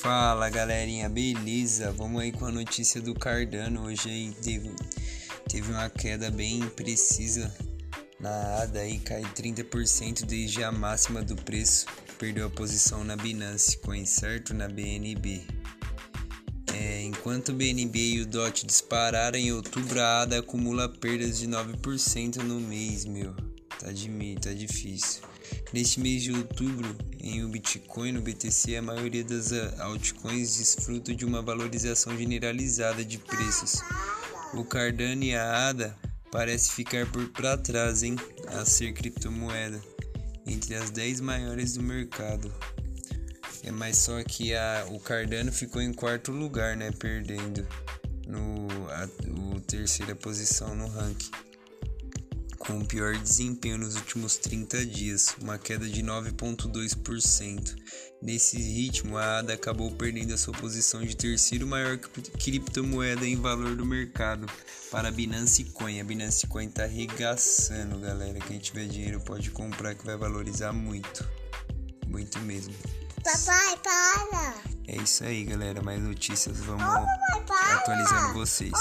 Fala galerinha, beleza? Vamos aí com a notícia do Cardano. Hoje aí teve, teve uma queda bem precisa na ADA aí, cai 30% desde a máxima do preço. Perdeu a posição na Binance Coin, certo? Na BNB. É, enquanto o BNB e o DOT dispararam em outubro, a ADA acumula perdas de 9% no mês, meu. Tá, de, tá difícil. Neste mês de outubro, em o Bitcoin no BTC, a maioria das altcoins desfruta de uma valorização generalizada de preços. O Cardano e a ADA parece ficar por para trás, hein, a ser criptomoeda entre as 10 maiores do mercado. É mais só que a, o Cardano ficou em quarto lugar, né, perdendo no a, o terceira posição no ranking com o pior desempenho nos últimos 30 dias, uma queda de 9,2%. Nesse ritmo, a ADA acabou perdendo a sua posição de terceiro maior criptomoeda em valor do mercado para a Binance Coin. A Binance Coin está arregaçando, galera. Quem tiver dinheiro pode comprar que vai valorizar muito. Muito mesmo. Papai, para! É isso aí, galera. Mais notícias, vamos atualizando vocês.